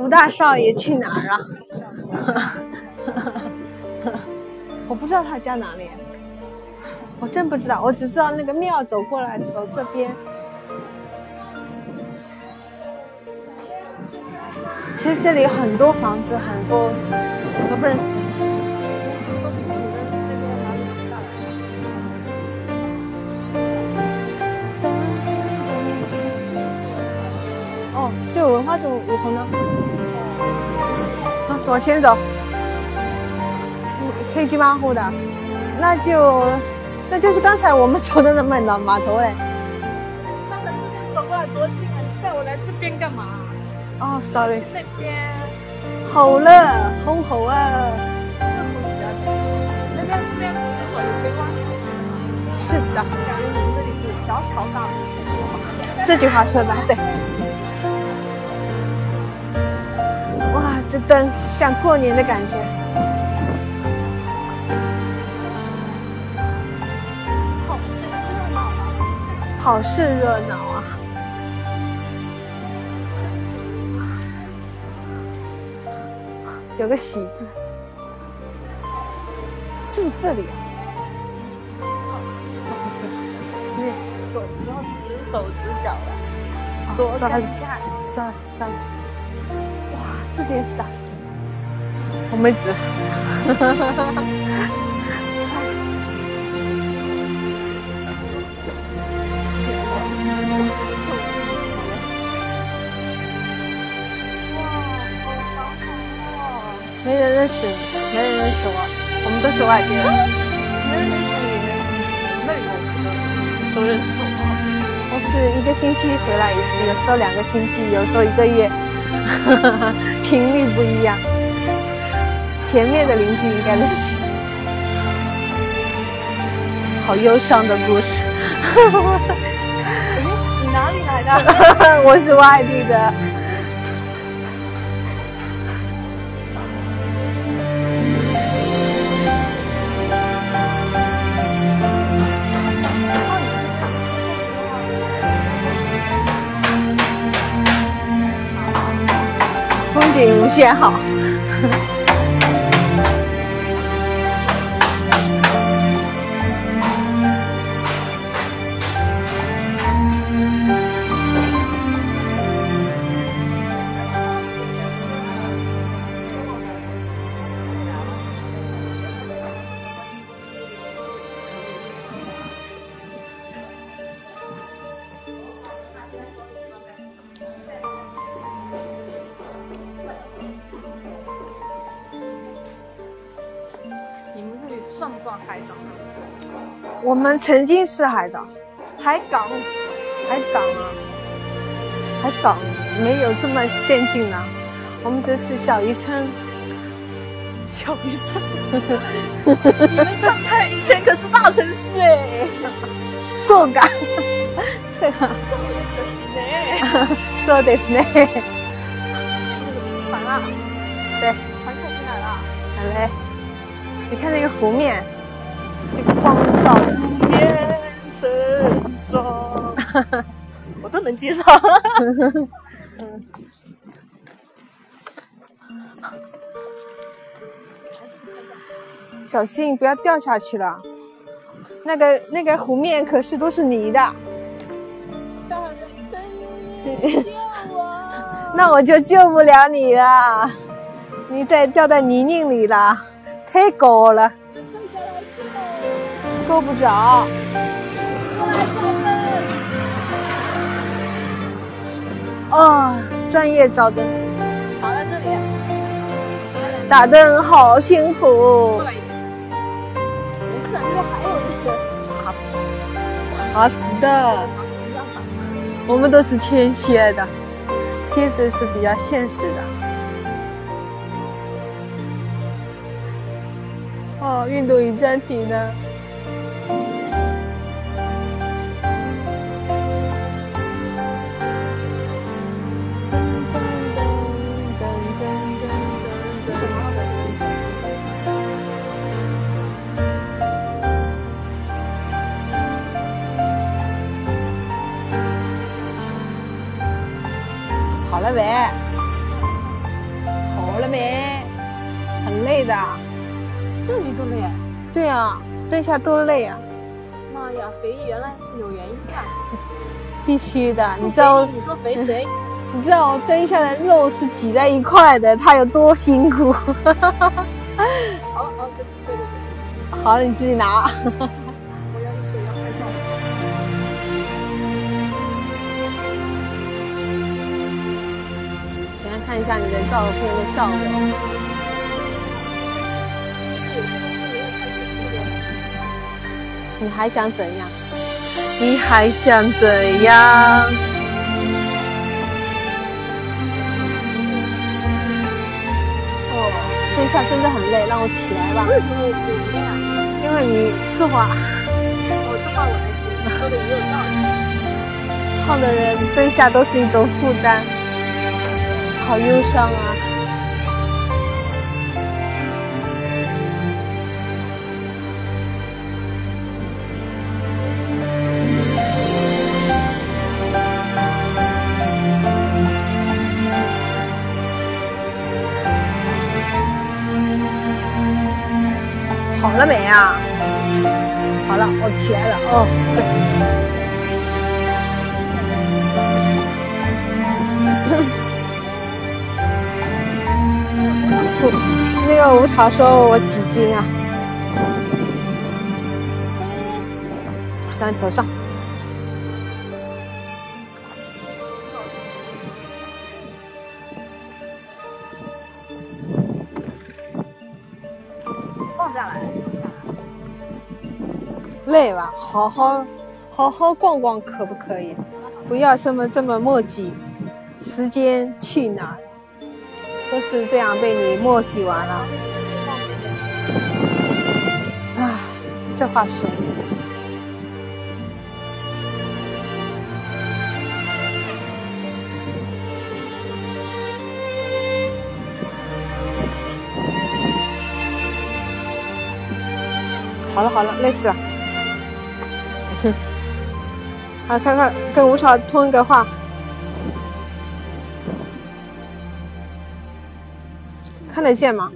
吴大少爷去哪儿了？我不知道他家哪里，我真不知道，我只知道那个庙走过来，走这边。其实这里很多房子，很多都不认识。哦，这个文化中有可能。啊，往前走，黑漆麻糊的，那就那就是刚才我们走的那门的码头哎。刚才之前走过来多近啊！你带我来这边干嘛？哦，sorry，那边好了，好好啊。那边这边是否有规划？是的，感觉你们这里是小桥大屋。这句话说的对。这灯像过年的感觉。好是热闹啊！好是热闹啊！有个喜字，是不是这里啊？哦不是，那手不要直手直脚了，哦多尴尬 sorry。哇，这电视大，我没指。哇，好好好！没人认识你，没人认识我，我们都是外地人。没人认识你，那里我都认识我。我是一个星期回来一次，有时候两个星期，有时候一个月，频率不一样。前面的邻居应该认识，好忧伤的故事。你哪里来的？我是外地的，无限好。算不算海港啊？我们曾经是海岛，海港，海港啊，海港没有这么先进呢。我们这是小渔村，小渔村。你们这太以前可是大城市哎，坐港，这个呢？说的是呢。船啊，对，船开进来了。好嘞，你看那个湖面，那个光照的，变成霜，我都能接受。小心不要掉下去了。那个那个湖面可是都是泥的！那我就救不了你了。你再掉在泥泞里了，太高了？够不着。过来招灯！哦，专业照灯，好，在这里。打灯好辛苦。没事的，这边还有那个爬死，爬死的。我们都是天蝎的，蝎子是比较现实的。哦，运动与暂停了。什么的？好了没？好，了没？很累的。这你都累？对啊，蹲下多累啊！妈呀，肥原来是有原因的。必须的，你知道？你说肥谁？你知道我蹲下的肉是挤在一块的，它有多辛苦？好了，好了，对对对。好了，你自己拿。我要水要拍照。等下看一下你的照片的效果。你还想怎样？你还想怎样？哦，蹲下真的很累，让我起来吧。为什么我不累啊？因为你是话。我，这话我来听，说的也有道理。胖的人蹲下都是一种负担，好忧伤啊。了没啊？好了，我起来了。哦，是。那个吴草说我几斤啊？在你头上。累吧，好好好好逛逛可不可以？不要这么这么墨迹，时间去哪？都是这样被你墨迹完了。啊，这话说的。好了好了，累死了。好，看看跟吴超通一个话，看得见吗？